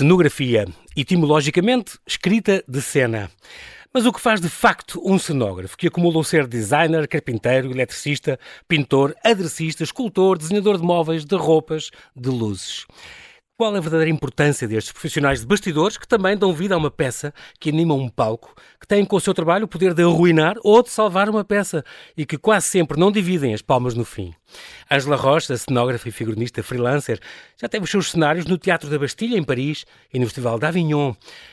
Cenografia, etimologicamente, escrita de cena. Mas o que faz de facto um cenógrafo, que acumula o ser designer, carpinteiro, eletricista, pintor, adressista, escultor, desenhador de móveis, de roupas, de luzes? Qual a verdadeira importância destes profissionais de bastidores que também dão vida a uma peça que anima um palco, que têm com o seu trabalho o poder de arruinar ou de salvar uma peça e que quase sempre não dividem as palmas no fim? Ângela Rocha, cenógrafa e figurinista freelancer, já teve os seus cenários no Teatro da Bastilha, em Paris, e no Festival d'Avignon.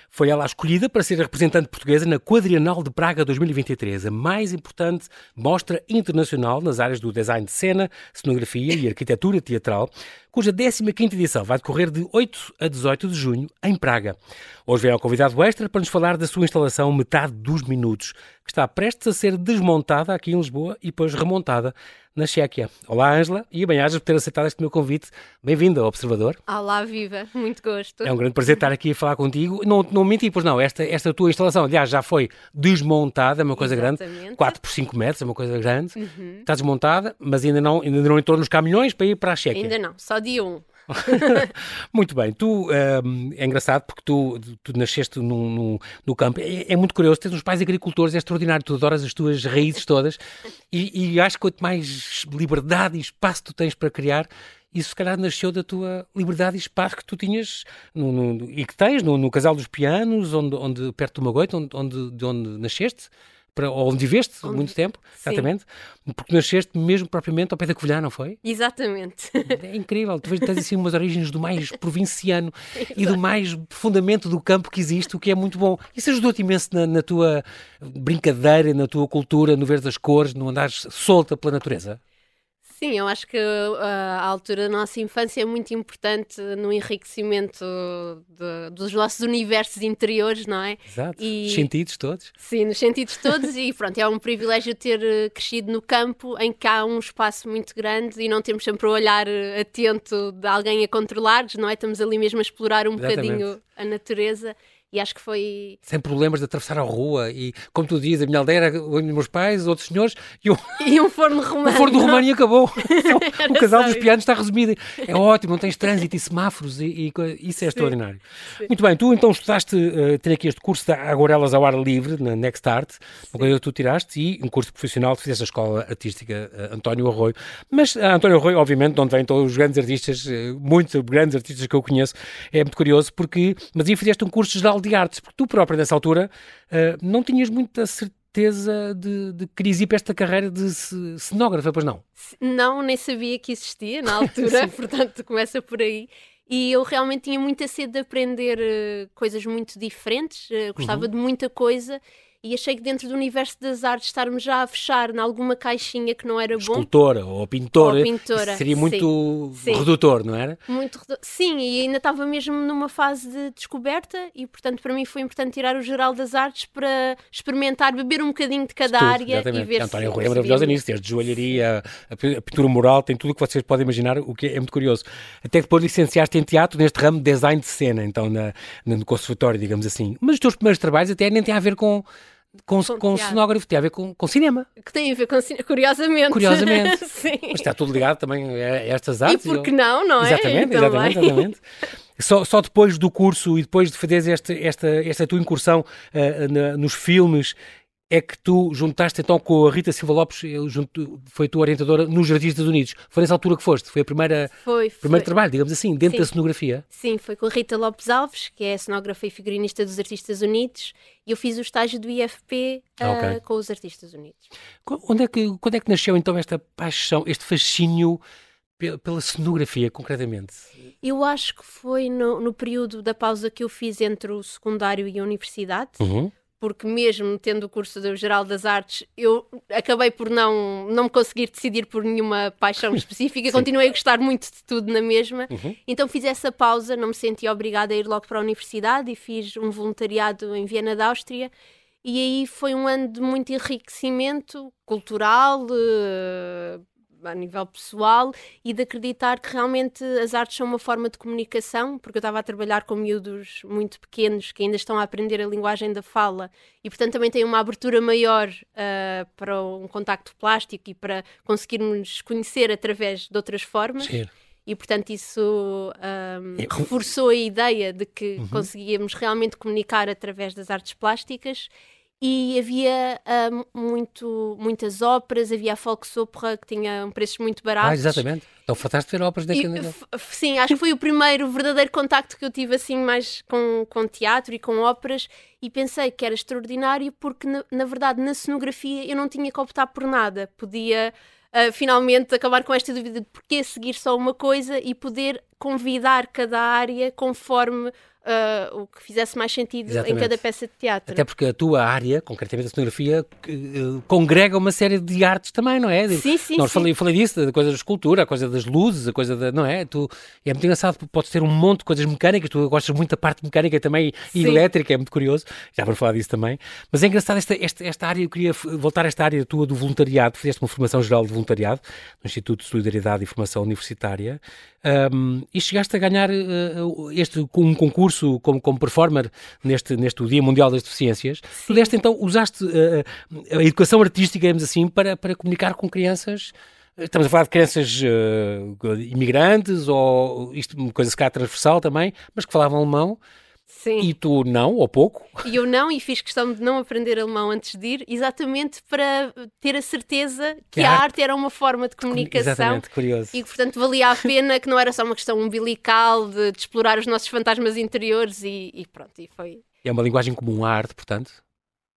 Foi ela escolhida para ser a representante portuguesa na Quadrienal de Praga 2023, a mais importante mostra internacional nas áreas do design de cena, cenografia e arquitetura teatral, cuja 15ª edição vai decorrer de 8 a 18 de junho em Praga. Hoje vem ao convidado extra para nos falar da sua instalação Metade dos Minutos, que está prestes a ser desmontada aqui em Lisboa e depois remontada na Chequia. Olá, Ângela, e bem-ajas por ter aceitado este meu convite. Bem-vinda ao Observador. Olá, viva, muito gosto. É um grande prazer estar aqui a falar contigo. Não, não menti, pois não, esta, esta tua instalação, aliás, já foi desmontada, é uma coisa Exatamente. grande, 4 por 5 metros, é uma coisa grande. Uhum. Está desmontada, mas ainda não, ainda não entrou nos caminhões para ir para a Chequia. Ainda não, só dia 1. muito bem, tu um, é engraçado porque tu, tu nasceste no, no, no campo. É, é, muito curioso, tens uns pais agricultores, é extraordinário, tu adoras as tuas raízes todas e, e acho que quanto mais liberdade e espaço tu tens para criar, isso se calhar nasceu da tua liberdade e espaço que tu tinhas no, no, e que tens no, no Casal dos Pianos, onde, onde perto do Magoito, onde, onde, de onde nasceste para onde viveste onde... muito tempo, Sim. exatamente, porque nasceste mesmo propriamente ao pé da Covilhã, não foi? Exatamente. É incrível, tu tens assim umas origens do mais provinciano e do mais fundamento do campo que existe, o que é muito bom. Isso ajudou-te imenso na, na, tua brincadeira, na tua cultura, no ver das cores, no andares solta pela natureza? Sim, eu acho que uh, a altura da nossa infância é muito importante no enriquecimento de, dos nossos universos interiores, não é? Exato, e, sentidos todos. Sim, nos sentidos todos e pronto, é um privilégio ter uh, crescido no campo em que há um espaço muito grande e não temos sempre o olhar uh, atento de alguém a controlar-nos, não é? Estamos ali mesmo a explorar um Exatamente. bocadinho a natureza e acho que foi. Sem problemas de atravessar a rua. E, como tu dizes, a minha aldeia era os meus pais, outros senhores e um, e um forno romano. Um forno romano e acabou. Então, o casal dos pianos está resumido. É ótimo, não tens trânsito e semáforos e, e isso é Sim. extraordinário. Sim. Muito bem, tu então estudaste, uh, tem aqui este curso de aguarelas ao ar livre, na Next Art, uma coisa que tu tiraste, e um curso profissional, fizeste a escola artística uh, António Arroio. Mas uh, António Arroio, obviamente, de onde vêm todos os grandes artistas, muitos grandes artistas que eu conheço, é muito curioso, porque, mas aí fizeste um curso geral de artes, porque tu própria nessa altura uh, não tinhas muita certeza de, de que querias ir para esta carreira de cenógrafa, pois não? Não, nem sabia que existia na altura, portanto começa por aí. E eu realmente tinha muita sede de aprender uh, coisas muito diferentes, uh, gostava uhum. de muita coisa e achei que dentro do universo das artes estarmos já a fechar em alguma caixinha que não era bom. Escultora ou pintora, ou pintora seria muito sim. redutor, não era? Muito Sim, e ainda estava mesmo numa fase de descoberta e, portanto, para mim foi importante tirar o geral das artes para experimentar, beber um bocadinho de cada área exatamente. e ver António Rui é maravilhosa nisso, desde joalharia, a, a pintura mural, tem tudo o que vocês podem imaginar, o que é, é muito curioso. Até depois licenciaste em teatro neste ramo de design de cena, então na, no conservatório, digamos assim. Mas os teus primeiros trabalhos até nem têm a ver com com, com, cenógrafo, tem a ver com, com cinema. Que tem a ver com cinema, curiosamente. Curiosamente. Sim. Mas está tudo ligado também a estas artes. E por que não, não é? Exatamente, exatamente, exatamente. Só, só depois do curso e depois de fazeres esta, esta, esta tua incursão uh, na, nos filmes é que tu juntaste então com a Rita Silva Lopes, junto, foi tua orientadora nos Jardins dos Unidos. Foi nessa altura que foste? Foi a primeira foi, foi. primeiro trabalho, digamos assim, dentro Sim. da cenografia? Sim, foi com a Rita Lopes Alves, que é a cenógrafa e figurinista dos Artistas Unidos, e eu fiz o estágio do IFP uh, ah, okay. com os Artistas Unidos. Onde é que, quando é que nasceu então esta paixão, este fascínio pela cenografia, concretamente? Eu acho que foi no, no, período da pausa que eu fiz entre o secundário e a universidade. Uhum porque mesmo tendo o curso do Geral das Artes, eu acabei por não, não me conseguir decidir por nenhuma paixão específica, continuei a gostar muito de tudo na mesma, uhum. então fiz essa pausa, não me senti obrigada a ir logo para a universidade e fiz um voluntariado em Viena da Áustria. E aí foi um ano de muito enriquecimento cultural, uh, a nível pessoal e de acreditar que realmente as artes são uma forma de comunicação, porque eu estava a trabalhar com miúdos muito pequenos que ainda estão a aprender a linguagem da fala e, portanto, também têm uma abertura maior uh, para um contacto plástico e para conseguirmos conhecer através de outras formas. Sim. e portanto isso um, reforçou a ideia de que uhum. conseguíamos realmente comunicar através das artes plásticas e havia uh, muito, muitas óperas, havia a Volksopera que tinha preços muito baratos. Ah, exatamente. Então faltaste ver óperas daquele Sim, acho que foi o primeiro verdadeiro contacto que eu tive assim mais com, com teatro e com óperas e pensei que era extraordinário porque na, na verdade na cenografia eu não tinha que optar por nada. Podia uh, finalmente acabar com esta dúvida de porquê seguir só uma coisa e poder convidar cada área conforme uh, o que fizesse mais sentido Exatamente. em cada peça de teatro. Até porque a tua área, concretamente a cenografia, uh, congrega uma série de artes também, não é? Sim, sim. Nós sim. Falei, falei disso, da coisa da escultura, a coisa das luzes, a coisa da. Não é? Tu, é muito engraçado, podes ter um monte de coisas mecânicas, tu gostas muito da parte mecânica também e elétrica, é muito curioso, já vamos falar disso também. Mas é engraçado esta, esta, esta área, eu queria voltar a esta área tua do voluntariado, fizeste uma formação geral de voluntariado no Instituto de Solidariedade e Formação Universitária. Um, e chegaste a ganhar uh, este um concurso como, como performer neste, neste Dia Mundial das Deficiências. Tu deste então, usaste uh, a educação artística, digamos assim, para, para comunicar com crianças. Estamos a falar de crianças uh, imigrantes ou isto, uma coisa se calhar transversal também, mas que falavam alemão. Sim. E tu não, ou pouco? E eu não, e fiz questão de não aprender alemão antes de ir, exatamente para ter a certeza que, que a, arte... arte era uma forma de comunicação. Exatamente, curioso. E que, portanto, valia a pena, que não era só uma questão umbilical de, de explorar os nossos fantasmas interiores e, e pronto, e foi... É uma linguagem comum à arte, portanto?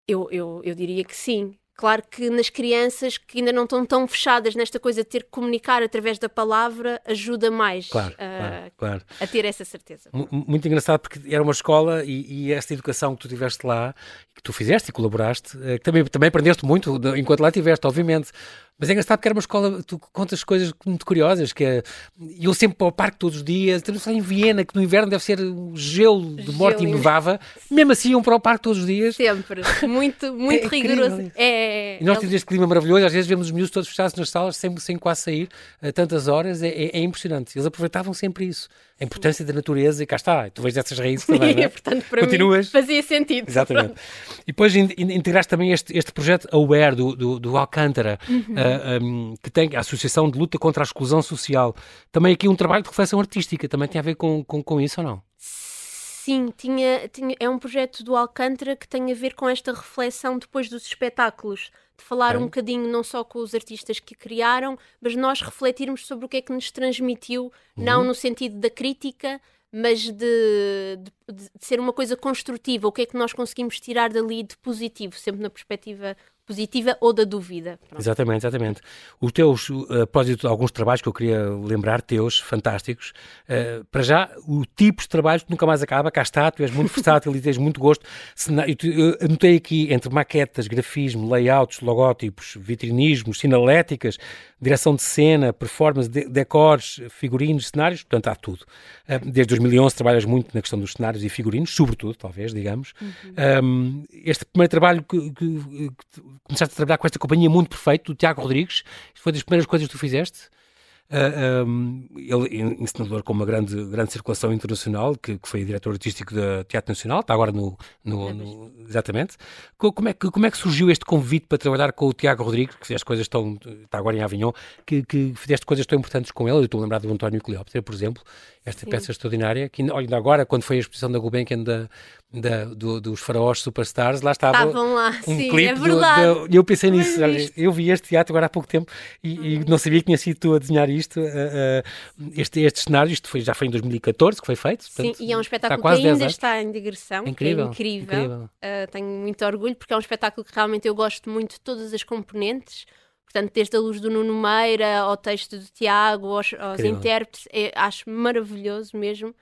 Eu, eu, eu diria que sim. Claro que nas crianças que ainda não estão tão fechadas nesta coisa de ter que comunicar através da palavra ajuda mais claro, a, claro, claro. a ter essa certeza. M muito engraçado porque era uma escola e, e, esta educação que tu tiveste lá, que tu fizeste e colaboraste, eh, que também, também aprendeste muito enquanto lá estiveste, obviamente. Mas é engraçado porque era uma escola, tu contas coisas muito curiosas, que é, eu sempre para o parque todos os dias, temos lá em Viena, que no inverno deve ser um gelo de morte nevava, mesmo assim iam para o parque todos os dias. Sempre, muito, muito é rigoroso. É, e nós é... temos este clima maravilhoso, às vezes vemos os miúdos todos fechados nas salas, sem, sem quase sair, a tantas horas, é, é, é impressionante. Eles aproveitavam sempre isso a importância da natureza e cá está, tu vês essas raízes também, não é? portanto, para Continuas. mim fazia sentido. Exatamente. E depois integraste também este, este projeto Aware do, do, do Alcântara, uhum. uh, ah, um, que tem a Associação de Luta contra a Exclusão Social. Também aqui um trabalho de reflexão artística, também tem a ver com, com, com isso ou não? Sim, tinha, tinha, é um projeto do Alcântara que tem a ver com esta reflexão depois dos espetáculos, de falar um bocadinho não só com os artistas que criaram, mas nós refletirmos sobre o que é que nos transmitiu, uhum. não no sentido da crítica, mas de, de, de, ser uma coisa construtiva, o que é que nós conseguimos tirar dali de positivo, sempre na perspectiva positiva ou da dúvida. Pronto. Exatamente, exatamente. Os teus, a propósito de alguns trabalhos que eu queria lembrar, teus, fantásticos, uh, para já, o tipo de trabalho que nunca mais acaba, cá está, tu és muito versátil e tens muito gosto. Eu anotei aqui entre maquetas, grafismo, layouts, logótipos, vitrinismos, sinaléticas, direção de cena, performance, de decors, figurinos, cenários, portanto há tudo. Uh, desde 2011 trabalhas muito na questão dos cenários e figurinos, sobretudo, talvez, digamos. Uhum. Um, este primeiro trabalho que, que, que começaste a trabalhar com esta companhia Mundo Perfeito, do Tiago Rodrigues. Foi das primeiras coisas que tu fizeste? Uh, ah, um, ele ensinador com uma grande, grande circulação internacional, que, que foi diretor artístico da Teatro Nacional, está agora no, no, no, exatamente. Como é, que, como é que surgiu este convite para trabalhar com o Tiago Rodrigues, que fizeste coisas tão, está agora em Avignon, que, que fizeste coisas tão importantes com ele, eu estou a lembrar do António Cleópatra, por exemplo, esta Sim. peça extraordinária, que ainda agora, quando foi a exposição da Gulbenkian da, da, do, dos faraós superstars, lá estava Estavam lá, um sim, clipe é verdade. E eu pensei nisso, eu vi este teatro agora há pouco tempo e, e não sabia que tinha sido tu a desenhar isto, uh, uh, este, este cenário, isto foi, já foi em 2014 que foi feito. Portanto, sim, e é um espetáculo que ainda está em digressão, é incrível, é incrível. incrível. Uh, tenho muito orgulho porque é um espetáculo que realmente eu gosto muito de todas as componentes, Portanto, desde a luz do Nuno Meira ao texto do Tiago, aos, aos intérpretes, é, acho maravilhoso mesmo.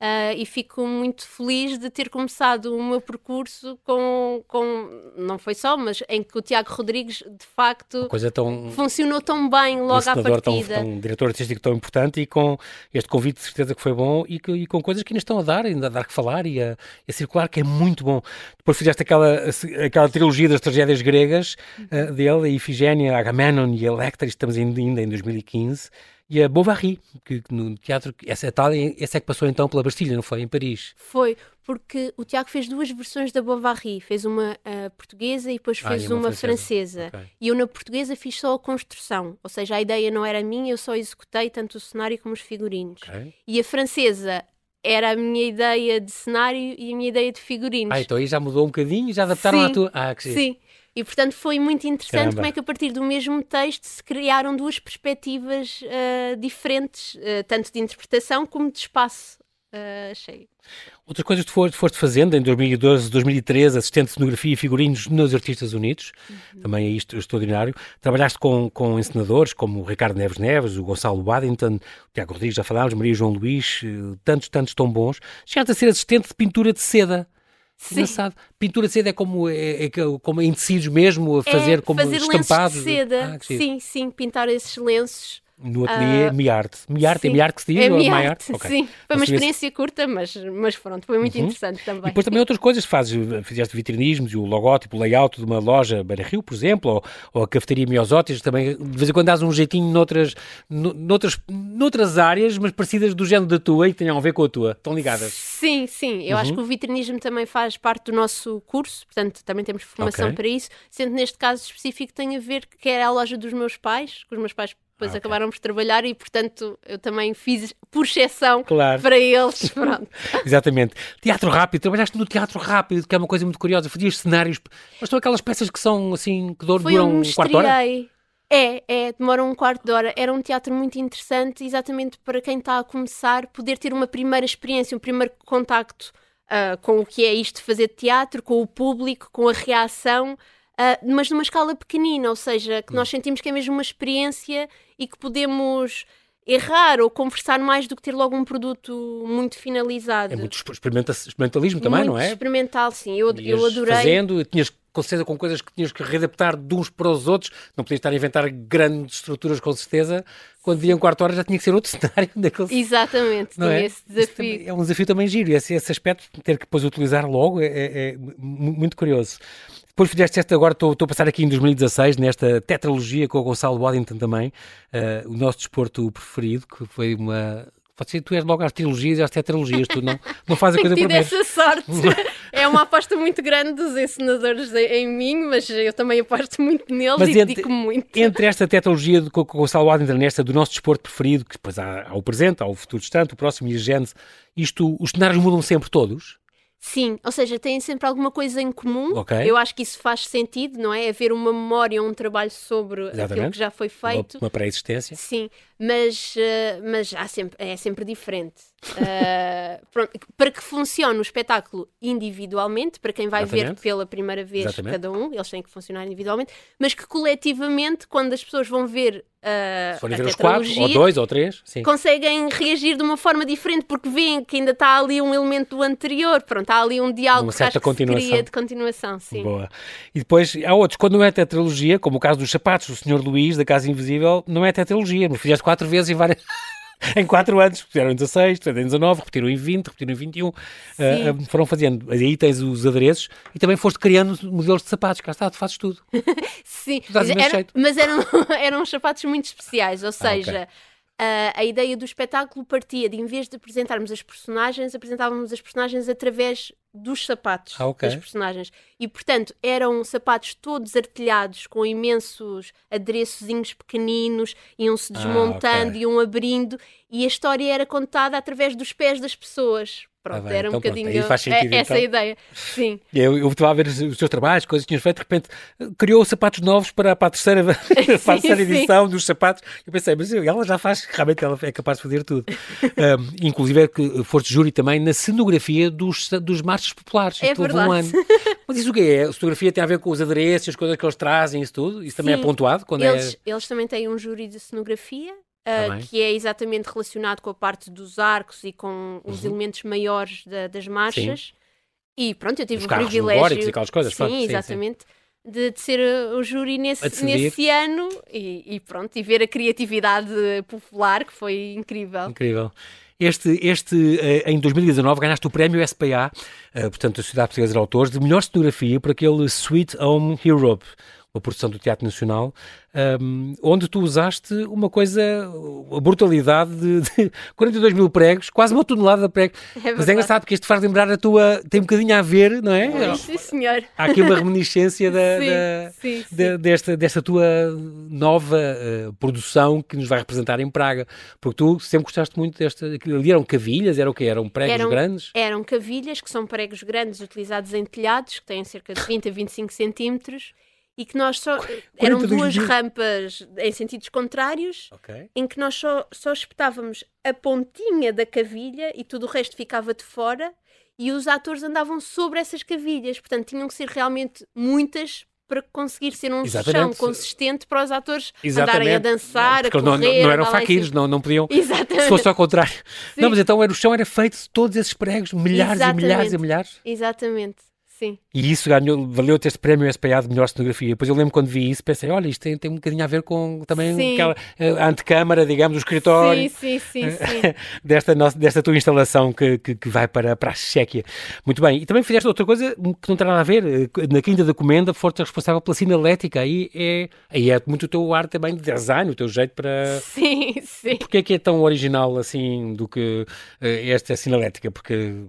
Uh, e fico muito feliz de ter começado o meu percurso com, com não foi só, mas em que o Tiago Rodrigues de facto tão, funcionou tão bem logo um à partida. Tão, tão, um diretor artístico tão importante e com este convite de certeza que foi bom e, que, e com coisas que ainda estão a dar, ainda a dar que falar e a, a, circular, que é muito bom. Depois fizeste aquela, aquela trilogia das tragédias gregas uh, dele, a Ifigénia, Agamenon e Electra, estamos ainda em 2015 e a Bovary, que, que no teatro, essa é, tal, essa é que passou então pela Bastilha, não foi? Em Paris. Foi, porque o Tiago fez duas versões da Bovary, fez uma uh, portuguesa e depois fez ah, e uma, uma, francesa. francesa. Okay. E eu na portuguesa fiz só a construção, ou seja, a ideia não era minha, eu só executei tanto o cenário como os figurinos. Okay. E a francesa era a minha ideia de cenário e a minha ideia de figurinos. Ah, então aí já mudou um bocadinho e já adaptaram sim, à tua. Ah, que sim. Sim. E portanto foi muito interessante Caramba. como é que a partir do mesmo texto se criaram duas perspectivas uh, diferentes, uh, tanto de interpretação como de espaço. Uh, achei. Outras coisas que tu foste fazendo em 2012, 2013, assistente de cenografia e figurinos nos Artistas Unidos, uhum. também é isto extraordinário. Trabalhaste com, com encenadores como o Ricardo Neves Neves, o Gonçalo Waddington, o Tiago Rodrigues, já falámos, Maria João Luís, tantos, tantos tão bons. Chegaste a ser assistente de pintura de seda. Sim. Engraçado. Pintura de seda é como, é, é como em tecidos mesmo, a fazer é, como fazer estampados. de seda. Ah, sim, sim, pintar esses lenços no ateliê uh, Miarte. Miarte, é Miarte que se diz? É Miarte, okay. sim. Foi uma experiência curta, mas, mas pronto, foi muito uhum. interessante também. E depois também outras coisas fazes, fizeste vitrinismos, o logótipo, o layout de uma loja Beira Rio, por exemplo, ou, ou a cafeteria Miosótis, também de vez em quando dás um jeitinho noutras, noutras, noutras áreas, mas parecidas do género da tua e que tenham a ver com a tua. Estão ligadas? Sim, sim. Eu uhum. acho que o vitrinismo também faz parte do nosso curso, portanto também temos formação okay. para isso, sendo neste caso específico tem a ver que era a loja dos meus pais, que os meus pais depois ah, acabaram por trabalhar e, portanto, eu também fiz por exceção claro. para eles. Pronto. Exatamente. Teatro rápido, trabalhaste no teatro rápido, que é uma coisa muito curiosa. Fazias cenários, mas são aquelas peças que são assim, que duram um, um quarto de hora? É, é, demora um quarto de hora. Era um teatro muito interessante, exatamente para quem está a começar, poder ter uma primeira experiência, um primeiro contacto uh, com o que é isto de fazer teatro, com o público, com a reação. Uh, mas numa escala pequenina, ou seja, que nós hum. sentimos que é mesmo uma experiência e que podemos errar ou conversar mais do que ter logo um produto muito finalizado. É muito experimentalismo também, muito não é? experimental, sim. Eu, eu adorei. Fazendo, tinhas com certeza com coisas que tinhas que readaptar de uns para os outros, não podias estar a inventar grandes estruturas com certeza, quando via um quarto hora já tinha que ser outro cenário daquele... Exatamente, não é? esse desafio. É um desafio também giro, esse, esse aspecto, ter que depois utilizar logo é, é, é muito curioso. Depois fizeste esta, agora estou, estou a passar aqui em 2016, nesta tetralogia com o Gonçalo Waddington também, uh, o nosso desporto preferido, que foi uma. Pode ser, tu és logo às trilogias e às tetralogias, tu não, não fazes a coisa por essa sorte. é uma aposta muito grande dos ensinadores em mim, mas eu também aposto muito neles mas e entre, dedico muito. Entre esta tetralogia com o Gonçalo Waddington, nesta do nosso desporto preferido, que depois há, há o presente, há o futuro distante, o próximo e a gênese, isto, os cenários mudam sempre todos? Sim, ou seja, têm sempre alguma coisa em comum. Okay. Eu acho que isso faz sentido, não é? Haver uma memória, um trabalho sobre Exatamente. aquilo que já foi feito. Uma, uma pré-existência. Sim, mas, uh, mas há sempre, é sempre diferente. Uh, pronto, para que funcione o espetáculo individualmente, para quem vai Exatamente. ver pela primeira vez Exatamente. cada um, eles têm que funcionar individualmente, mas que coletivamente, quando as pessoas vão ver Uh, Se forem ver os quatro, ou dois, ou três, sim. conseguem reagir de uma forma diferente porque veem que ainda está ali um elemento do anterior, pronto, há ali um diálogo uma certa que continuação. de continuação, sim. Boa. E depois há outros, quando não é tetralogia, como o caso dos sapatos do Senhor Luís, da Casa Invisível, não é tetralogia, mas fizeste quatro vezes em várias em 4 anos, fizeram em 16, fizeram em 19, repetiram em 20, repetiram em 21, uh, uh, foram fazendo. Aí tens os adereços e também foste criando modelos de sapatos, cá está, tu fazes tudo. Sim, mas, era, mas, eram, eram sapatos muito especiais, ou seja. Ah, okay. Uh, a ideia do espetáculo partia de, em vez de apresentarmos as personagens, apresentávamos as personagens através dos sapatos ah, okay. das personagens. E, portanto, eram sapatos todos artilhados com imensos adereçozinhos pequeninos, iam-se ah, desmontando, ah, okay. iam abrindo, e a história era contada através dos pés das pessoas. Pronto, ah, era um então, bocadinho pronto, faz sentido, é, essa então. ideia. Sim. Eu, eu estava a ver os, teus trabalhos, coisas que tinhas feito, de repente criou sapatos novos para, para a terceira, para a terceira edição dos sapatos. Eu pensei, mas ela já faz, realmente ela é capaz de fazer tudo. um, inclusive é que foste júri também na cenografia dos, dos marchas populares. É verdade. Um ano. Mas isso o que é? A cenografia tem a ver com os adereços, as coisas que eles trazem, isso tudo? Isso também é pontuado? Quando eles, é... eles também têm um júri de cenografia Uh, que é exatamente relacionado com a parte dos arcos e com os uhum. elementos maiores da, das marchas. Sim. E pronto, eu tive o privilégio. E aquelas coisas, sim, sim exatamente. Sim. De, de, ser o júri nesse, nesse ano e, e, pronto, e ver a criatividade popular que foi incrível. Incrível. Este, este eh, em 2019 ganhaste o prémio SPA, eh, portanto, a Sociedade Portuguesa de Autores, de melhor cenografia por aquele Sweet Home Europe, uma produção do Teatro Nacional, um, onde tu usaste uma coisa, a brutalidade de, de 42 mil pregos, quase uma tonelada de pregos. É Mas é engraçado porque isto faz lembrar a tua. tem um bocadinho a ver, não é? Sim, senhor. Há aqui uma reminiscência da, sim, da, sim, sim. Da, desta, desta tua nova uh, produção que nos vai representar em Praga. Porque tu sempre gostaste muito desta. Ali eram cavilhas, eram o quê? Eram pregos eram, grandes? Eram cavilhas, que são pregos grandes utilizados em telhados, que têm cerca de 20 a 25 centímetros e que nós só. Eram duas dias. rampas em sentidos contrários, okay. em que nós só, só espetávamos a pontinha da cavilha e tudo o resto ficava de fora e os atores andavam sobre essas cavilhas. Portanto, tinham que ser realmente muitas para conseguir ser um Exatamente. chão consistente para os atores Exatamente. andarem a dançar, não, a correr. Não, não, não eram faquires, não, não podiam. Exatamente. Se fosse ao contrário. Sim. Não, mas então era, o chão era feito de todos esses pregos, milhares Exatamente. e milhares e milhares. Exatamente. Sim. E isso ganhou, valeu-te este prémio SPA de melhor cenografia. Depois eu lembro quando vi isso, pensei, olha, isto tem, tem um bocadinho a ver com também sim. aquela uh, antecâmara, digamos, o escritório. Sim, sim. Eh, desta, nossa, desta tua instalação que, que, que, vai para, para a Chequia. Muito bem. E também fizeste outra coisa que não tem nada a ver. Eh, na Quinta da Comenda, foste responsável pela sinalética. Aí é, aí é muito o teu ar também de design, o teu jeito para. Sim, sim. Porquê é que é tão original assim do que uh, esta sinalética? Porque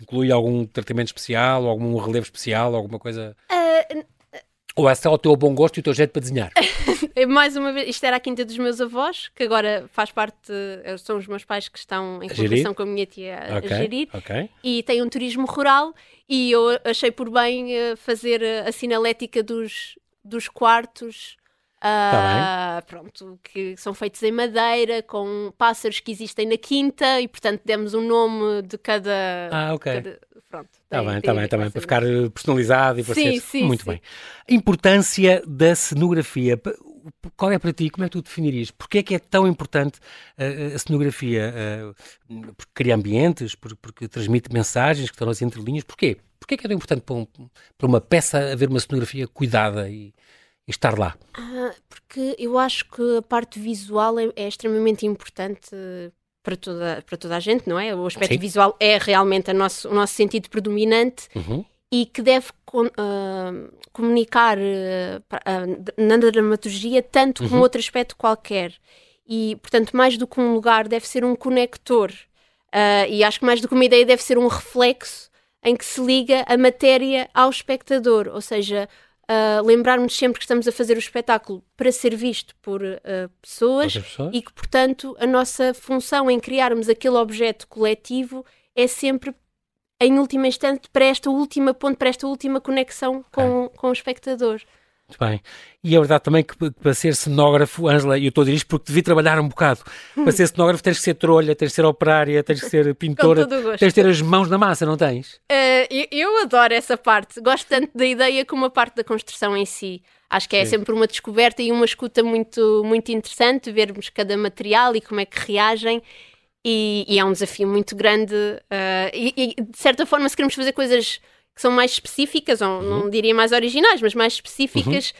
Inclui algum tratamento especial, algum relevo especial, alguma coisa? Uh, ou é só o teu bom gosto e o teu jeito para desenhar? Mais uma vez, isto era a quinta dos meus avós, que agora faz parte, eh, são os meus pais que estão em colaboração com a minha tia okay, a gerir, okay. e tem um turismo rural, e eu achei por bem eh, fazer a sinalética dos, dos quartos Uh, pronto, que são feitos em madeira, com pássaros que existem na quinta e, portanto, demos um nome de cada. Ah, ok. Cada, pronto. Está bem, está bem, está bem, para ficar personalizado e para sim, ser. Sim, Muito sim. bem. Importância da cenografia. Qual é para ti? Como é que tu definirias? Porquê é que é tão importante uh, a cenografia? Uh, porque cria ambientes, porque, porque, transmite mensagens que estão nas entrelinhas. Porquê? Porquê é que é tão importante para, um, para uma peça haver uma cenografia cuidada e, e estar lá? Ah, porque eu acho que a parte visual é, é, extremamente importante para toda, para toda a gente, não é? O aspecto Sim. visual é realmente nosso, o nosso sentido predominante uhum. e que deve uh, comunicar uh, uh, na dramaturgia tanto uhum. como outro aspecto qualquer. E, portanto, mais do que um lugar, deve ser um conector. e acho que mais do que uma ideia, deve ser um reflexo em que se liga a matéria ao espectador, ou seja, uh, lembrarmos sempre que estamos a fazer o espetáculo para ser visto por uh, pessoas, pessoas, e que, portanto, a nossa função em criarmos aquele objeto coletivo é sempre, em última instante, para esta última ponto, para esta última conexão com, é. com o espectador. Muito bem. E é verdade também que para ser cenógrafo, Ângela, e eu estou a dizer isto porque devia trabalhar um bocado. Para ser cenógrafo tens que ser trolha, tens que ser operária, tens que ser pintora, tens que ter as mãos na massa, não tens? Uh, eu, eu, adoro essa parte. Gosto tanto da ideia como a parte da construção em si. Acho que é Sim. sempre uma descoberta e uma escuta muito, muito interessante, vermos cada material e como é que reagem. E, e é um desafio muito grande. Uh, e, e, de certa forma, se queremos fazer coisas que são mais específicas, ou uhum. não diria mais originais, mas mais específicas.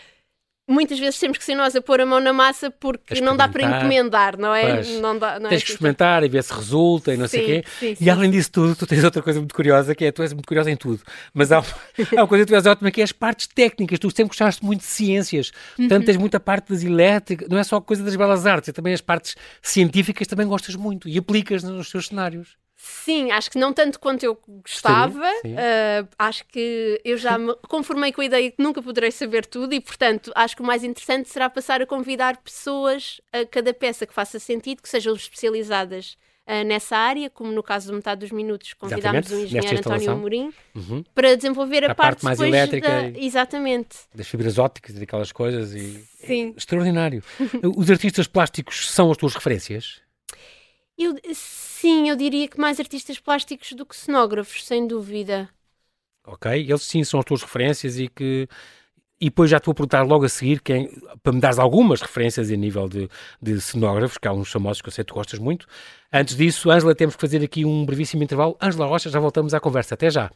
Uhum. Muitas vezes temos que ser nós a pôr a mão na massa porque não dá para encomendar, não é? Não dá, não tens é que experimentar e ver se resulta e não sim, sei o quê. Sim, sim. E além disso tudo, tu tens outra coisa muito curiosa que é tu és muito curiosa em tudo. Mas há, há uma coisa que tu és ótima que é as partes técnicas. Tu sempre gostaste muito de ciências. Portanto, uhum. tens muita parte das elétricas. Não é só coisa das belas artes, é também as partes científicas também gostas muito e aplicas nos teus cenários. Sim, acho que não tanto quanto eu gostava. Sim, sim. Uh, acho que eu já me conformei com a ideia que nunca poderei saber tudo e, portanto, acho que o mais interessante será passar a convidar pessoas a cada peça que faça sentido, que sejam especializadas uh, nessa área, como no caso de metade dos minutos convidámos o engenheiro António Amorim uhum. para desenvolver a, a parte, parte, mais elétrica. Da... Exatamente. Das fibras ópticas e daquelas coisas. E... Sim. É extraordinário. Os artistas plásticos são as tuas referências? Eu, sim, eu diria que mais artistas plásticos do que cenógrafos, sem dúvida. Ok, eles sim são as tuas referências e que. E depois já te vou perguntar logo a seguir quem, para me dares algumas referências a nível de, de cenógrafos, que há uns famosos que eu sei que tu gostas muito. Antes disso, Ângela, temos que fazer aqui um brevíssimo intervalo. Ângela Rocha, já voltamos à conversa. Até já.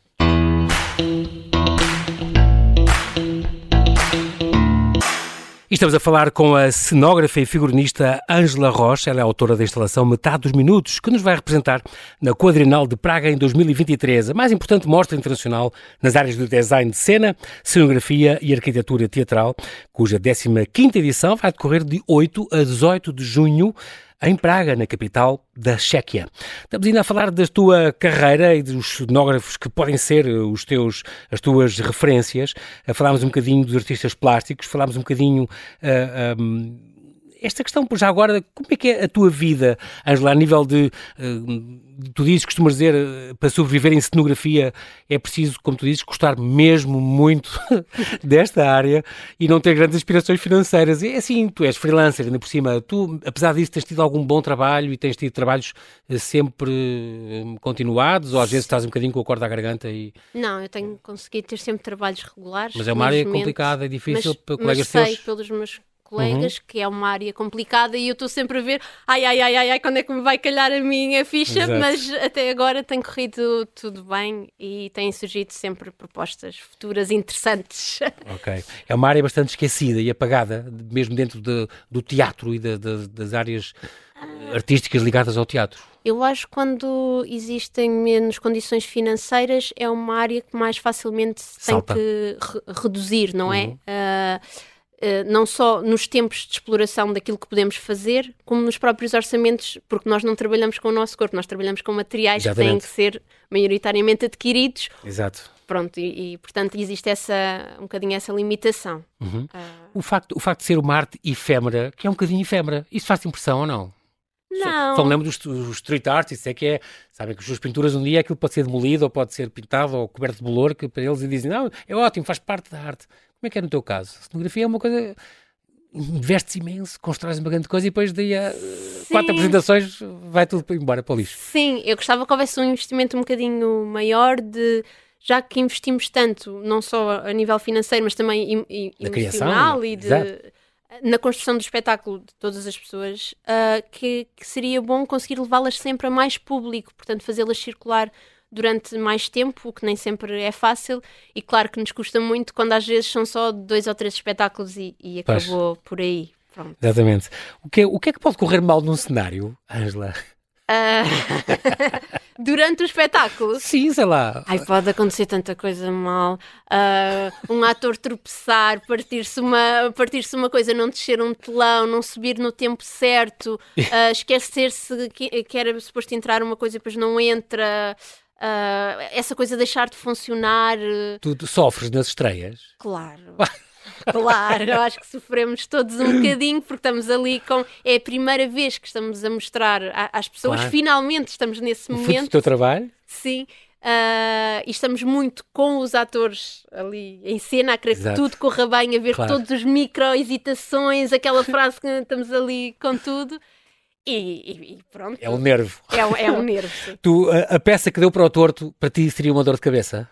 E estamos a falar com a cenógrafa e figurinista Ângela Rocha. Ela é autora da instalação Metade dos Minutos, que nos vai representar na Quadrinal de Praga em 2023, a mais importante mostra internacional nas áreas do design de cena, cenografia e arquitetura teatral, cuja 15ª edição vai decorrer de 8 a 18 de junho em Praga, na capital da Chequia. Estamos ainda a falar da tua carreira e dos cenógrafos que podem ser os teus, as tuas referências. Falámos um bocadinho dos artistas plásticos, falámos um bocadinho. Uh, um, esta questão, já agora, como é que é a tua vida, Angela, a nível de. Uh, tu dizes, costumas dizer, uh, para sobreviver em cenografia é preciso, como tu dizes, gostar mesmo muito desta área e não ter grandes aspirações financeiras. É assim, tu és freelancer, ainda por cima. Tu, apesar disso, tens tido algum bom trabalho e tens tido trabalhos uh, sempre continuados ou às vezes estás um bocadinho com a corda à garganta e. Não, eu tenho conseguido ter sempre trabalhos regulares. Mas é uma área complicada e difícil mas, para colegas mas sei teus. pelos meus colegas, uhum. que é uma área complicada e eu estou sempre a ver, ai, ai, ai, ai, ai, quando é que me vai calhar a minha ficha, Exato. mas até agora tem corrido tudo bem e têm surgido sempre propostas futuras interessantes. Ok. É uma área bastante esquecida e apagada, mesmo dentro de, do teatro e de, de, das áreas ah. artísticas ligadas ao teatro. Eu acho que quando existem menos condições financeiras é uma área que mais facilmente se tem que re reduzir, não é? uhum. é? Uh, não só nos tempos de exploração daquilo que podemos fazer, como nos próprios orçamentos, porque nós não trabalhamos com o nosso corpo, nós trabalhamos com materiais Exatamente. que têm que ser maioritariamente adquiridos. Exato. Pronto, e, e, portanto existe essa, um bocadinho essa limitação. Uhum. Uh... O, facto, o facto de ser uma arte efêmera, que é um bocadinho efêmera, isso faz impressão ou não? Não. Só me lembro dos, dos street artists, é que é, sabem que as suas pinturas um dia aquilo pode ser demolido ou pode ser pintado ou coberto de bolor, que para eles dizem, não, é ótimo, faz parte da arte. Como é que é no teu caso? A cenografia é uma coisa. Investes imenso, constróis uma grande coisa e depois daí a Sim. quatro apresentações vai tudo embora para o lixo. Sim, eu gostava que houvesse um investimento um bocadinho maior de já que investimos tanto, não só a nível financeiro, mas também emocional criação, e de, na construção do espetáculo de todas as pessoas, uh, que, que, seria bom conseguir levá-las sempre a mais público, portanto, fazê-las circular durante mais tempo, o que nem sempre é fácil, e claro que nos custa muito quando às vezes são só dois ou três espetáculos e, e acabou por aí. Pronto. Exatamente. O que, é, o que é que pode correr mal num cenário, Angela? Uh... Durante o espetáculo? Sim, sei lá. Ai, pode acontecer tanta coisa mal. Uh, um ator tropeçar, partir-se uma, partir uma coisa, não descer um telão, não subir no tempo certo, uh, esquecer-se que, que, era suposto entrar uma coisa e depois não entra. Uh, essa coisa deixar de funcionar. Tu, tu sofres nas estreias? Claro. Claro, eu acho que sofremos todos um bocadinho porque estamos ali com. É a primeira vez que estamos a mostrar às pessoas, claro. finalmente estamos nesse o momento. do teu trabalho? Sim. Uh, e estamos muito com os atores ali em cena, a querer Exato. que tudo corra bem, a ver claro. todos os micro-hesitações, aquela frase que estamos ali com tudo. E, e, e, pronto. É um nervo. É, é um nervo. tu, a, a, peça que deu para o torto, para ti seria uma dor de cabeça?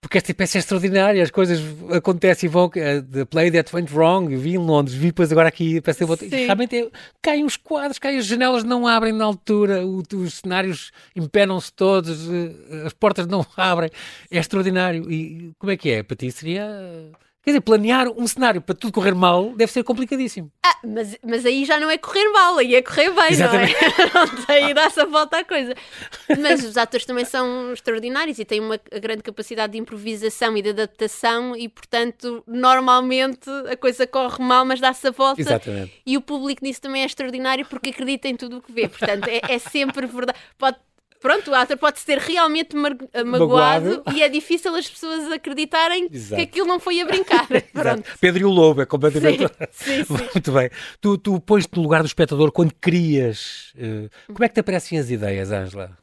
Porque esta peça é extraordinária, as coisas acontecem e vão. Uh, the play that went wrong, vi em Londres, vi depois agora aqui a peça. Realmente é, caem os quadros, caem as janelas, não abrem na altura, o, os cenários empenam-se todos, uh, as portas não abrem. É extraordinário. E como é que é? Para ti seria. Quer dizer, planear um cenário para tudo correr mal deve ser complicadíssimo. Ah, mas, mas aí já não é correr mal, aí é correr bem, Exatamente. não é? não tem, dá-se a volta à coisa. Mas os atores também são extraordinários e têm uma grande capacidade de improvisação e de adaptação e, portanto, normalmente a coisa corre mal, mas dá-se a volta. Exatamente. E o público nisso também é extraordinário porque acredita em tudo o que vê. Portanto, é, é sempre verdade. Pode pronto, o ator pode ser realmente eh, magoado, magoado, e é difícil as pessoas acreditarem Exato. que aquilo não foi a brincar. Pedro e o Lobo é completamente. Sim, sim, sim. Muito bem. Tu, tu pões-te no lugar do espectador quando crias. Uh, como é que te aparecem as ideias, Ângela?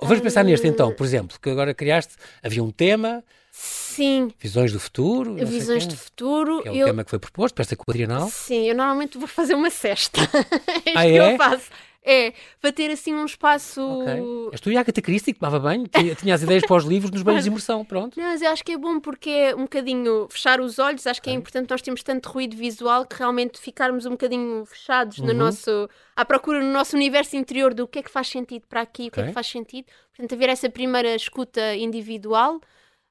Vamos pensar neste então, por exemplo, que agora criaste, havia um tema. Sim. Visões do futuro. Visões do futuro. Que é o eu... tema que foi proposto para esta quadrienal. Sim, eu normalmente vou fazer uma cesta. é ah, é? que eu faço. É, para ter assim um espaço. Okay. És tu e a Agatha Christie, que tomava bem, tinha, as ideias para os livros nos banhos de imersão, pronto. Não, mas eu acho que é bom porque é um bocadinho fechar os olhos, acho que é importante nós temos tanto ruído visual que realmente ficarmos um bocadinho fechados uhum. no nosso, à procura no nosso universo interior do que é que faz sentido para aqui, o que é que faz sentido. Portanto, haver essa primeira escuta individual.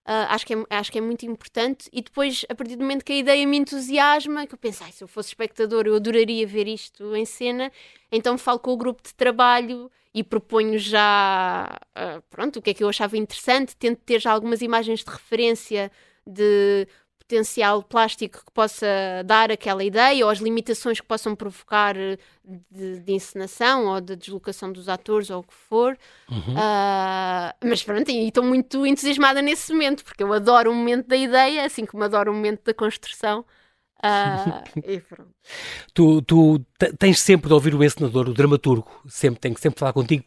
Uh, acho, que é, acho que é muito importante. E depois, a partir do momento que a ideia me entusiasma, que eu penso, se eu fosse espectador, eu adoraria ver isto em cena, então falo com o grupo de trabalho e proponho já uh, pronto, o que é que eu achava interessante, tento ter já algumas imagens de referência de potencial plástico que possa dar aquela ideia ou as limitações que possam provocar de, de encenação ou de deslocação dos atores ou o que for. Uhum. Uh, mas pronto, e estou muito entusiasmada nesse momento, porque eu adoro o momento da ideia, assim como adoro o momento da construção. Uh, e pronto. Tu, tu tens sempre de ouvir o encenador, o dramaturgo, sempre tem que sempre falar contigo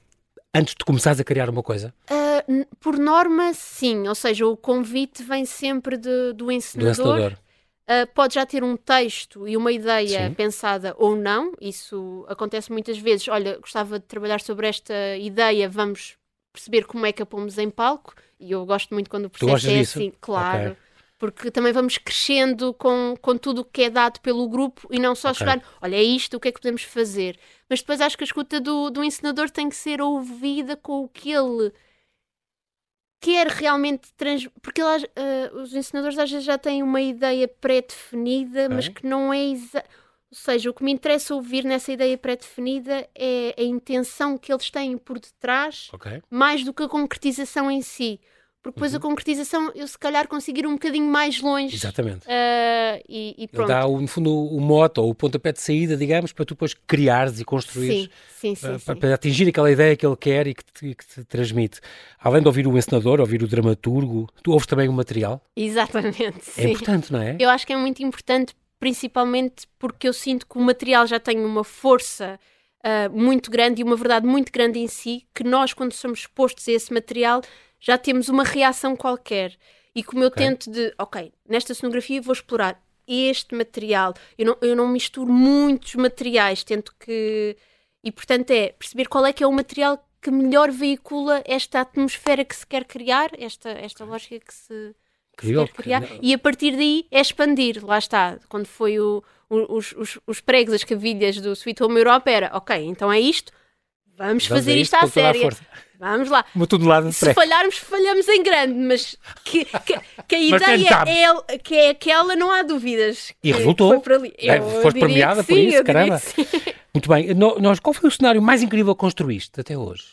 antes de começares a criar uma coisa? Uh, por norma, sim. Ou seja, o convite vem sempre de, do encenador. Do encenador. Uh, pode já ter um texto e uma ideia sim. pensada ou não. Isso acontece muitas vezes. Olha, gostava de trabalhar sobre esta ideia, vamos perceber como é que a pomos em palco. E eu gosto muito quando o processo é disso? assim, claro. Okay porque também vamos crescendo com, com tudo o que é dado pelo grupo e não só okay. chegar, olha, é isto, o que é que podemos fazer? Mas depois acho que a escuta do, do ensinador tem que ser ouvida com o que ele quer realmente trans... porque uh, os ensinadores às vezes já têm uma ideia pré-definida, okay. mas que não é exa... ou seja, o que me interessa ouvir nessa ideia pré-definida é a intenção que eles têm por detrás, okay. mais do que a concretização em si porque depois uhum. a concretização eu se calhar conseguir um bocadinho mais longe. Exatamente. Uh, e, e pronto. Dá, no fundo, o moto ou o pontapé de saída, digamos, para tu depois criares e construires. Sim, sim, sim, uh, para, para, atingir aquela ideia que ele quer e que te, que te, transmite. Além de ouvir o encenador, ouvir o dramaturgo, tu ouves também o material? Exatamente, é sim. É importante, não é? Eu acho que é muito importante, principalmente porque eu sinto que o material já tem uma força... Uh, muito grande e uma verdade muito grande em si, que nós, quando somos expostos a esse material, já temos uma reação qualquer. E como eu okay. tento de, ok, nesta cenografia vou explorar este material, eu não, eu não misturo muitos materiais, tento que. E portanto é perceber qual é que é o material que melhor veicula esta atmosfera que se quer criar, esta, esta lógica que se, que se quer criar, e a partir daí é expandir. Lá está, quando foi o, os, os, os pregos, as cavilhas do Sweet Home Europa, era ok, então é isto, vamos, vamos fazer isto à séria. Vamos lá. Uma de Se falharmos, falhamos em grande, mas que, que, que a ideia é, que é aquela, não há dúvidas. E resultou. Foi para ali. É, foste premiada por isso, caramba. Muito bem. Nós, qual foi o cenário mais incrível que construíste até hoje?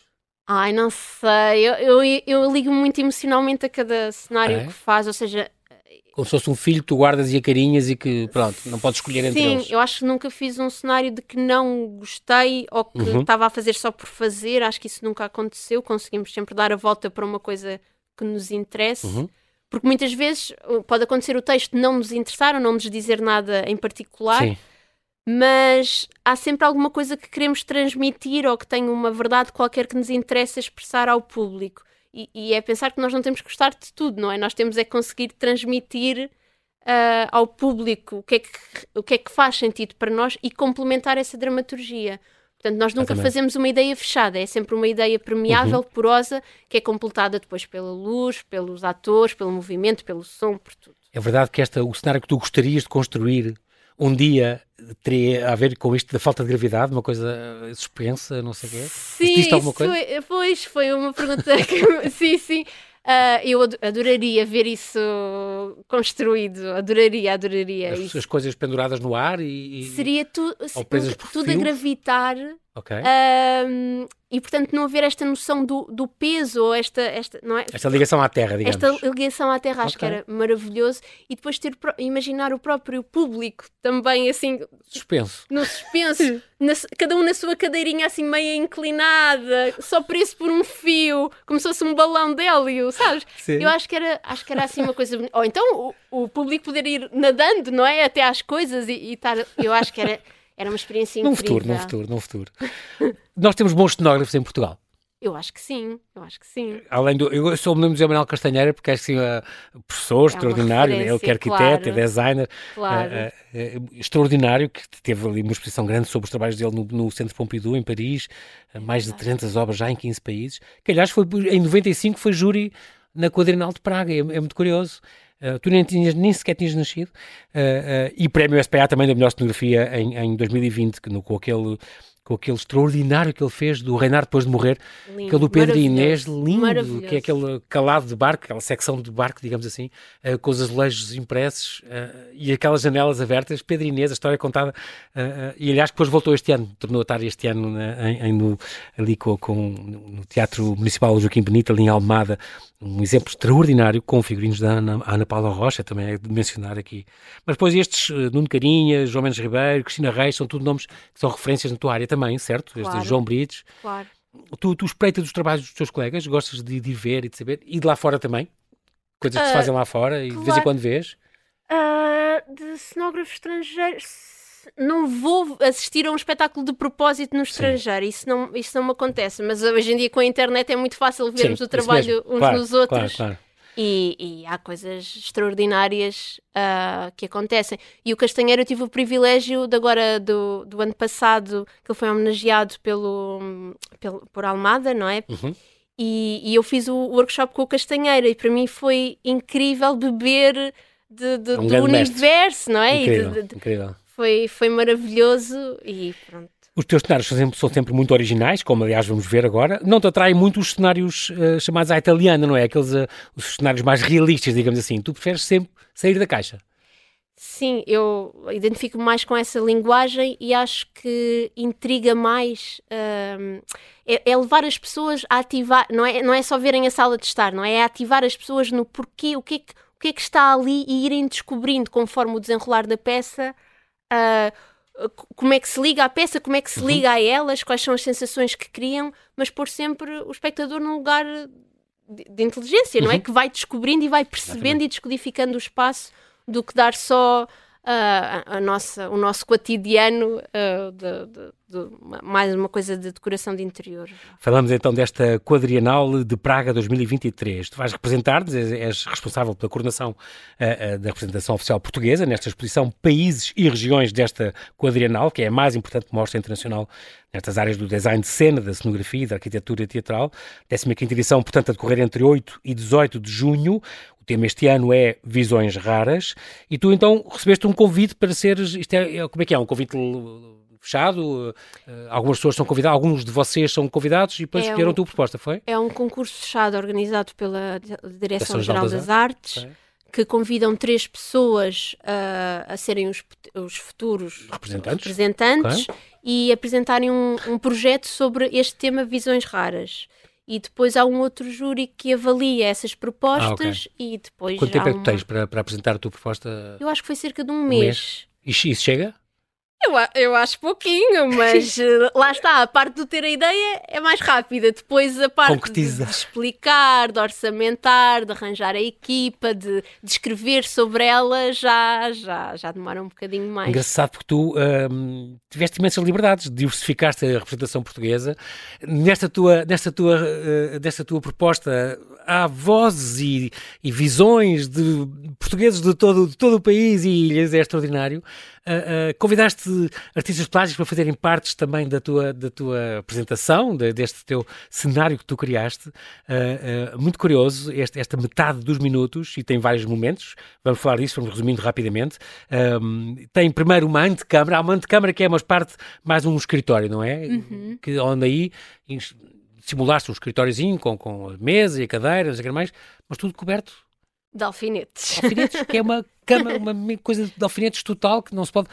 Ai, não sei. Eu, eu, eu ligo muito emocionalmente a cada cenário é? que faz, ou seja, como se fosse um filho que tu guardas e acarinhas e que, pronto, não podes escolher entre Sim, eles. Sim, eu acho que nunca fiz um cenário de que não gostei ou que uhum. estava a fazer só por fazer. Acho que isso nunca aconteceu. Conseguimos sempre dar a volta para uma coisa que nos interesse. Uhum. Porque muitas vezes uh, pode acontecer o texto não nos interessar ou não nos dizer nada em particular. Sim. Mas há sempre alguma coisa que queremos transmitir ou que tem uma verdade qualquer que nos interessa expressar ao público. E, e, é pensar que nós não temos que gostar de tudo, não é? Nós temos é conseguir transmitir uh, ao público o que, é que, o que é que faz sentido para nós e complementar essa dramaturgia. Portanto, nós nunca fazemos uma ideia fechada, é sempre uma ideia permeável, uhum. porosa, que é completada depois pela luz, pelos atores, pelo movimento, pelo som, por tudo. É verdade que esta, o cenário que tu gostarias de construir um dia teria a ver com isto da falta de gravidade, uma coisa suspensa, não sei o quê? Sim, alguma coisa? Foi, pois, foi uma pergunta que, sim, sim. Uh, eu adoraria ver isso construído, adoraria, adoraria. As, as coisas penduradas no ar e. Seria tu, tudo a gravitar. Uh, e portanto não haver esta noção do, do peso ou esta, esta, não é? esta ligação à terra, digamos. Esta ligação à terra acho okay. que era maravilhoso e depois ter imaginar o próprio público também assim suspenso. No suspenso, na, cada um na sua cadeirinha assim meio inclinada, só preso por um fio, como se fosse um balão de hélio, sabes? Sim. Eu acho que era, acho que era assim uma coisa, ou então o, o público poder ir nadando, não é, até às coisas e, e estar, eu acho que era era uma experiência incrível. Num futuro, num futuro, num futuro. Nós temos bons cenógrafos em Portugal. Eu acho que sim, eu acho que sim. Além do. Eu sou o nome de Manuel Castanheira porque é assim, uh, professor é extraordinário, ele que é arquiteto, claro, é designer, claro. uh, uh, extraordinário, que teve ali uma exposição grande sobre os trabalhos dele no, no Centro Pompidou, em Paris, mais de 300 obras já em 15 países, que aliás foi, em 95 foi júri na Quadrinal de Praga, é, é muito curioso. Uh, tu nem, tinhas, nem sequer tinhas nascido. Uh, uh, e prémio SPA também da melhor cenografia em, em 2020, que, no, com aquele com aquele extraordinário que ele fez do Reinar depois de morrer, lindo, aquele do Pedro Inês, lindo, que é aquele calado de barco, aquela secção de barco, digamos assim, uh, com os azulejos impressos uh, e aquelas janelas abertas. Pedro Inês, a história contada, uh, e aliás, depois voltou este ano, tornou a estar este ano né, em, em, no, ali com, com, no Teatro Municipal Joaquim Benito, ali em Almada, um exemplo extraordinário com figurinos da Ana, Ana Paula Rocha, também é de mencionar aqui. Mas depois estes, Nuno Carinha, João Mendes Ribeiro, Cristina Reis, são tudo nomes que são referências na tua área também, certo? Claro. Este João Brites. Claro. Tu, tu espreitas os trabalhos dos teus colegas, gostas de, de ver e de saber, e de lá fora também? Coisas que se ah, fazem lá fora e claro. de vez em quando vês? Uh, de cenógrafos estrangeiros não vou assistir a um espetáculo de propósito no estrangeiro, isso não, isso não me acontece, mas hoje em dia com a internet é muito fácil vermos Sim, o trabalho uns claro, nos outros. Claro, claro. E, e, há coisas extraordinárias uh, que acontecem. E o Castanheiro, eu tive o privilégio de agora, do, do ano passado, que ele foi homenageado pelo, pelo, por Almada, não é? Uhum. E, e, eu fiz o workshop com o Castanheira e para mim foi incrível beber de, de, um do universo, mestre. não é? Incrível, de, incrível foi, foi maravilhoso e pronto. Os teus cenários são sempre, são sempre, muito originais, como aliás vamos ver agora. Não te atraem muito os cenários uh, chamados à italiana, não é? Aqueles uh, os cenários mais realistas, digamos assim. Tu preferes sempre sair da caixa. Sim, eu identifico mais com essa linguagem e acho que intriga mais. Uh, é, é, levar as pessoas a ativar, não é, não é só verem a sala de estar, não é? É ativar as pessoas no porquê, o que é que, o que, é que está ali e irem descobrindo conforme o desenrolar da peça uh, como é que se liga à peça, como é que se uhum. liga a elas, quais são as sensações que criam, mas pôr sempre o espectador num lugar de, de inteligência, não é? Uhum. Que vai descobrindo e vai percebendo Exatamente. e descodificando o espaço do que dar só a, nossa, o nosso cotidiano uh, de, de, de, mais uma coisa de decoração de interior. Falamos então desta quadrienal de Praga 2023. Tu vais representar, és responsável pela coordenação uh, uh, da representação oficial portuguesa nesta exposição Países e Regiões desta quadrienal, que é a mais importante mostra internacional nestas áreas do design de cena, da cenografia e da arquitetura teatral. 15 edição, portanto, a decorrer entre 8 e 18 de junho. O tema este ano é Visões Raras. E tu então recebeste um convite para seres. Isto é, é como é que é? Um convite fechado? Uh, algumas pessoas são convidadas, alguns de vocês são convidados e depois é escolheram um, a tua proposta, foi? É um concurso fechado organizado pela Direção-Geral das, das, Artes. Okay. Que convidam três pessoas uh, a serem os, os futuros representantes, representantes okay. e apresentarem um, um projeto sobre este tema Visões Raras e depois há um outro júri que avalia essas propostas ah, okay. e depois. Quanto tempo é que tens para, para, apresentar a tua proposta? Eu acho que foi cerca de um, um mês. mês. E isso chega? Eu, eu acho pouquinho, mas eh, lá está, a parte de ter a ideia é mais rápida. Depois a parte de, de, explicar, de orçamentar, de arranjar a equipa, de, de escrever sobre ela, já, já, já demora um bocadinho mais. Engraçado porque tu hum, tiveste imensas liberdades, diversificaste a representação portuguesa. Nesta tua, nesta tua, uh, nesta tua proposta há vozes e, e, visões de portugueses de todo, de todo o país e ilhas, é extraordinário. Uh, uh, convidaste artistas plásticos para fazerem partes também da tua, da tua apresentação, de, deste teu cenário que tu criaste. Uh, muito curioso, este, esta metade dos minutos, e tem vários momentos, vamos falar disso, vamos resumindo rapidamente. tem primeiro uma antecâmara, há uma antecâmara que é uma parte mais um escritório, não é? Uhum. Que, onde aí simulaste um escritóriozinho com, com a mesa e a cadeira, não sei o que mais, mas tudo coberto de alfinetes. Alfinetes, que é uma cama, uma coisa de alfinetes total que não se pode.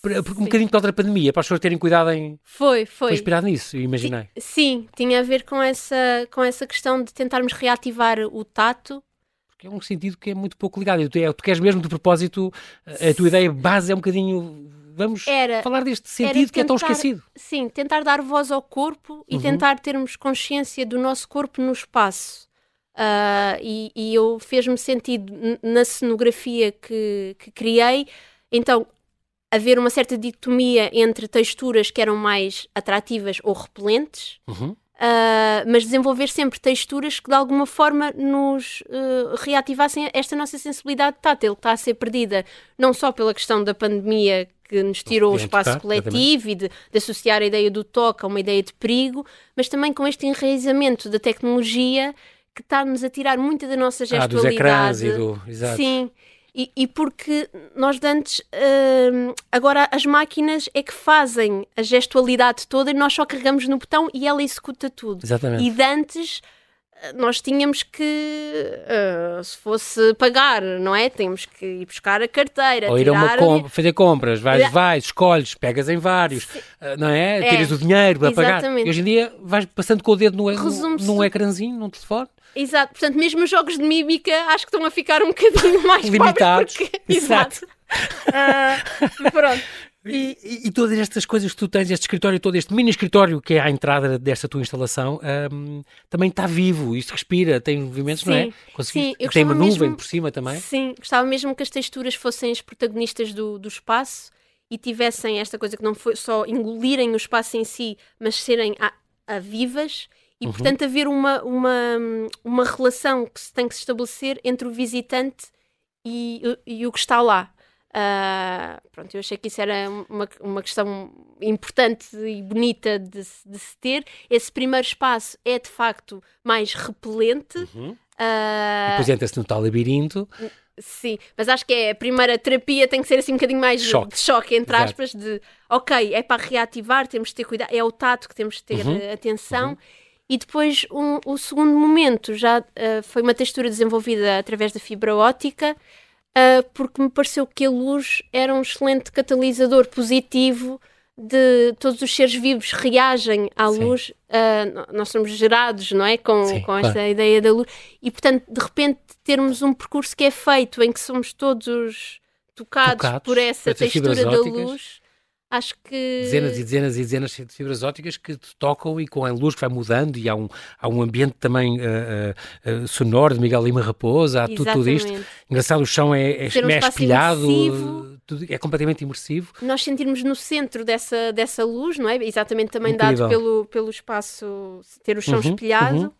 Porque um bocadinho para outra pandemia, para as pessoas terem cuidado em. Foi, foi. Foi inspirado nisso, imaginei. Sim, tinha a ver com essa, com essa questão de tentarmos reativar o tato. Porque é um sentido que é muito pouco ligado. Tu, é, tu queres mesmo de propósito, a tua ideia base é um bocadinho vamos era, falar deste sentido tentar, que é tão esquecido. Sim, tentar dar voz ao corpo e uhum. tentar termos consciência do nosso corpo no espaço. Uh, e, e eu fez-me sentido na cenografia que, que criei, então haver uma certa dicotomia entre texturas que eram mais atrativas ou repelentes, uhum. Uh, mas desenvolver sempre texturas que de alguma forma nos uh, reativassem esta nossa sensibilidade tátil, que está a ser perdida não só pela questão da pandemia que nos tirou o espaço tocar, coletivo e de, de, associar a ideia do toque a uma ideia de perigo, mas também com este enraizamento da tecnologia que está-nos a tirar muita da nossa gestualidade. Ah, dos ecrãs e do... Sim. E, e, porque nós antes, uh, agora as máquinas é que fazem a gestualidade toda e nós só carregamos no botão e ela executa tudo. Exatamente. E de antes nós tínhamos que, uh, se fosse pagar, não é? Tínhamos que ir buscar a carteira. Ou ir a uma com fazer compras, vais, vais, escolhes, pegas em vários, uh, não é? é? Tiras o dinheiro para pagar. E hoje em dia vais passando com o dedo no, no, num ecrãzinho, num telefone. Exato, portanto, mesmo os jogos de mímica acho que estão a ficar um bocadinho mais limitados. Porque... Exato. uh, pronto. E, e, e, todas estas coisas que tu tens, este escritório todo, este mini escritório que é à entrada desta tua instalação, um, também está vivo, isto respira, tem movimentos, sim, não é? Conseguiste, sim, tem uma nuvem mesmo, por cima também. Sim, gostava mesmo que as texturas fossem as protagonistas do, do espaço e tivessem esta coisa que não foi só engolirem o espaço em si, mas serem a, a vivas e, uhum. portanto, haver uma, uma, uma relação que se tem que se estabelecer entre o visitante e, e o que está lá. Uh, pronto, eu achei que isso era uma, uma questão importante e bonita de, de, se ter. Esse primeiro espaço é de facto mais repelente. Uhum. Uh, depois entra-se no tal labirinto. Sim, mas acho que é a primeira terapia tem que ser assim um bocadinho mais choque. de choque, entre Exato. aspas, de ok, é para reativar, temos de ter cuidado, é o tato que temos de ter uhum. atenção. Uhum. E depois um, o segundo momento já uh, foi uma textura desenvolvida através da fibra óptica uh, porque me pareceu que a luz era um excelente catalisador positivo de todos os seres vivos reagem à Sim. luz, uh, nós somos gerados, não é? Com, Sim, com esta claro. ideia da luz, e portanto, de repente, termos um percurso que é feito em que somos todos tocados, tocados por essa textura da luz acho que. Dezenas e dezenas e dezenas de fibras ópticas que te tocam e com a luz que vai mudando e há um, há um ambiente também uh, uh, sonoro de Miguel Lima Raposa, há tudo, tudo, isto. Engraçado, o chão é, é, um é espelhado, tudo, é completamente imersivo. Nós sentirmos no centro dessa, dessa luz, não é? Exatamente também Incrível. dado pelo, pelo espaço, ter o chão uhum, espelhado. Uhum.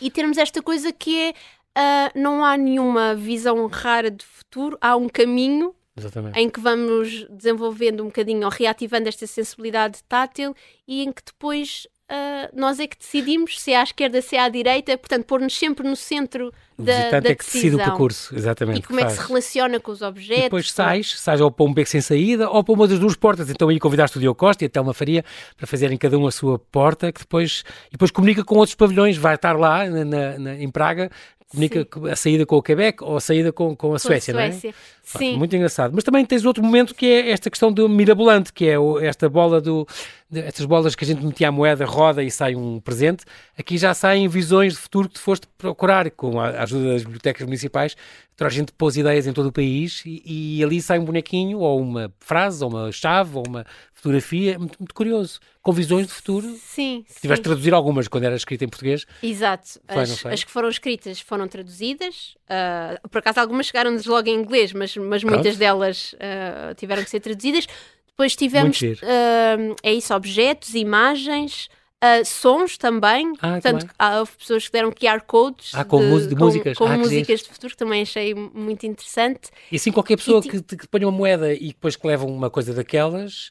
E termos esta coisa que é. Uh, não há nenhuma visão rara de futuro, há um caminho Exatamente. em que vamos desenvolvendo um bocadinho ou reativando esta sensibilidade tátil e em que depois uh, nós é que decidimos se é à esquerda, se é à direita, portanto, pôr-nos sempre no centro o da, da é que decide o percurso, exatamente. E como é que se relaciona com os objetos. E depois sais, sais ou para um beco sem saída ou para uma das duas portas. Então aí convidaste o Diogo Costa e a Telma Faria para fazerem cada um a sua porta, que depois, e depois comunica com outros pavilhões, vai estar lá na, na, em Praga comunica Sim. a saída com o Quebec ou a saída com, com a Suécia, com a Suécia. não é? Sim. Muito engraçado. Mas também tens outro momento que é esta questão do mirabolante, que é esta bola do. Estas bolas que a gente metia a moeda, roda e sai um presente. Aqui já saem visões de futuro que tu foste procurar, com a ajuda das bibliotecas municipais. Toda a gente pôs ideias em todo o país e, e ali sai um bonequinho, ou uma frase, ou uma chave, ou uma fotografia. Muito, muito curioso. Com visões de futuro. Sim. Tiveste de traduzir algumas quando era escrita em português. Exato. Foi, as, as, que foram escritas foram traduzidas. Uh, por acaso algumas chegaram-nos logo em inglês, mas mas muitas delas uh, tiveram que ser traduzidas. Depois tivemos, uh, é isso, objetos, imagens, uh, sons também. Ah, Portanto, há, houve pessoas que deram QR codes ah, com, de, de com, músicas, com ah, músicas de futuro, que também achei muito interessante. E assim, qualquer pessoa que, que ponha uma moeda e depois que leva uma coisa daquelas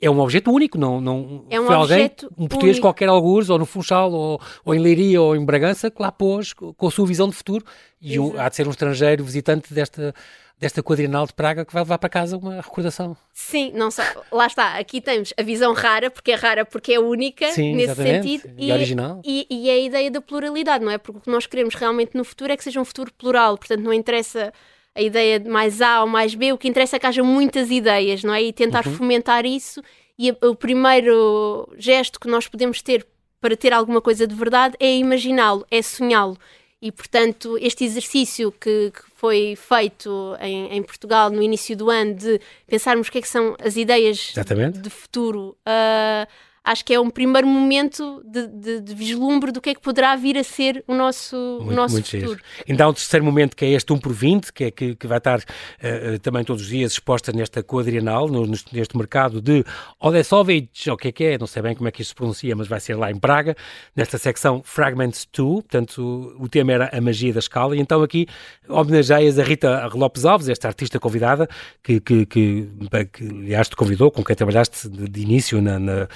é um objeto único, não, não é um foi alguém, um português único. qualquer algures, ou no Funchal, ou, ou em Leiria, ou em Bragança, que lá pôs com a sua visão de futuro, e um, há de ser um estrangeiro visitante desta, desta quadrinal de Praga que vai levar para casa uma recordação. Sim, não só, lá está, aqui temos a visão rara, porque é rara porque é única Sim, nesse sentido. E, e original. E, e é a ideia da pluralidade, não é? Porque o que nós queremos realmente no futuro é que seja um futuro plural, portanto não interessa a ideia de mais A ou mais B, o que interessa é que haja muitas ideias, não é? E tentar uhum. fomentar isso e o primeiro gesto que nós podemos ter para ter alguma coisa de verdade é imaginá-lo, é sonhá-lo. E, portanto, este exercício que, que foi feito em, em, Portugal no início do ano de pensarmos o que, é que são as ideias Exatamente. de futuro. Uh, acho que é um primeiro momento de, de, de, vislumbre do que é que poderá vir a ser o nosso, muito, o nosso muito futuro. Giro. Ainda há um terceiro momento que é este 1 por 20, que, é, que, que vai estar uh, também todos os dias exposta nesta quadrienal, no, neste mercado de Odesovich, ou o que é que é, não sei bem como é que isto se pronuncia, mas vai ser lá em Praga, nesta secção Fragments 2, portanto o, o tema era a magia da escala, e então aqui homenageias a Rita Lopes Alves, esta artista convidada, que, que, que, que aliás te convidou, com quem trabalhaste de, de início na, na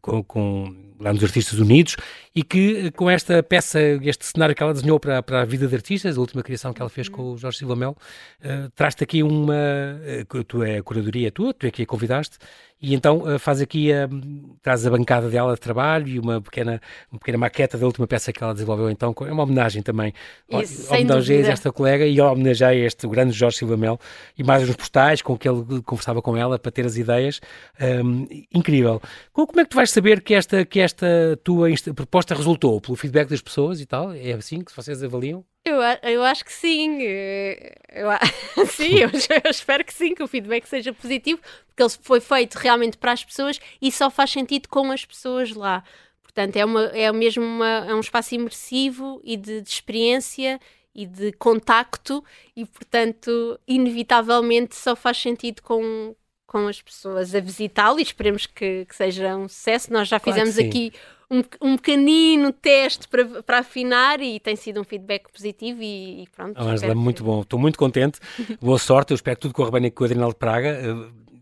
com, com, lá nos Artistas Unidos e que com esta peça, este cenário que ela desenhou para, para a vida de artistas, a última criação que ela fez com o Jorge Silva Mel, uh, traz-te aqui uma. Uh, tu é a curadoria tua, tu é que a convidaste, e então uh, faz aqui, uh, traz a bancada dela de trabalho e uma pequena, uma pequena maqueta da última peça que ela desenvolveu. Então é uma homenagem também. Isso, homenageia esta colega e homenageia este grande Jorge Silva Mel e mais uns postais com que ele conversava com ela para ter as ideias. Um, incrível. Como é que tu vais saber que esta, que esta tua proposta resultou? Pelo feedback das pessoas e tal? É assim que vocês avaliam? Eu, eu acho que sim. Eu, sim, eu, eu, espero que sim, que o feedback seja positivo, porque ele foi feito realmente para as pessoas e só faz sentido com as pessoas lá. Portanto, é, uma, é mesmo uma, é um espaço imersivo e de, de experiência e de contacto e, portanto, inevitavelmente só faz sentido com, com as pessoas a visitá-lo e esperemos que, que, seja um sucesso. Nós já fizemos claro aqui um, um pequenino teste para, para afinar e tem sido um feedback positivo e, e pronto. Oh, Angela, muito que... bom, estou muito contente. Boa sorte, eu espero que tudo corra bem com o Adrenal de Praga.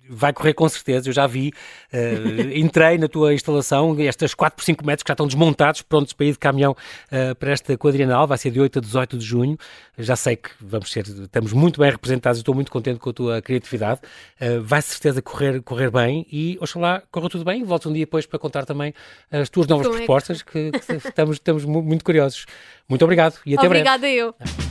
Vai correr com certeza, eu já vi, uh, entrei na tua instalação, estas 4 por 5 metros que já estão desmontados, prontos para ir de caminhão uh, para esta quadrienal, vai ser de 8 a 18 de junho, já sei que vamos ser, estamos muito bem representados, estou muito contente com a tua criatividade, uh, vai certeza correr, correr bem e oxalá corra tudo bem, volto um dia depois para contar também as tuas novas Como propostas, é que... que, que estamos, estamos muito curiosos. Muito obrigado e até Obrigada breve. Obrigada eu.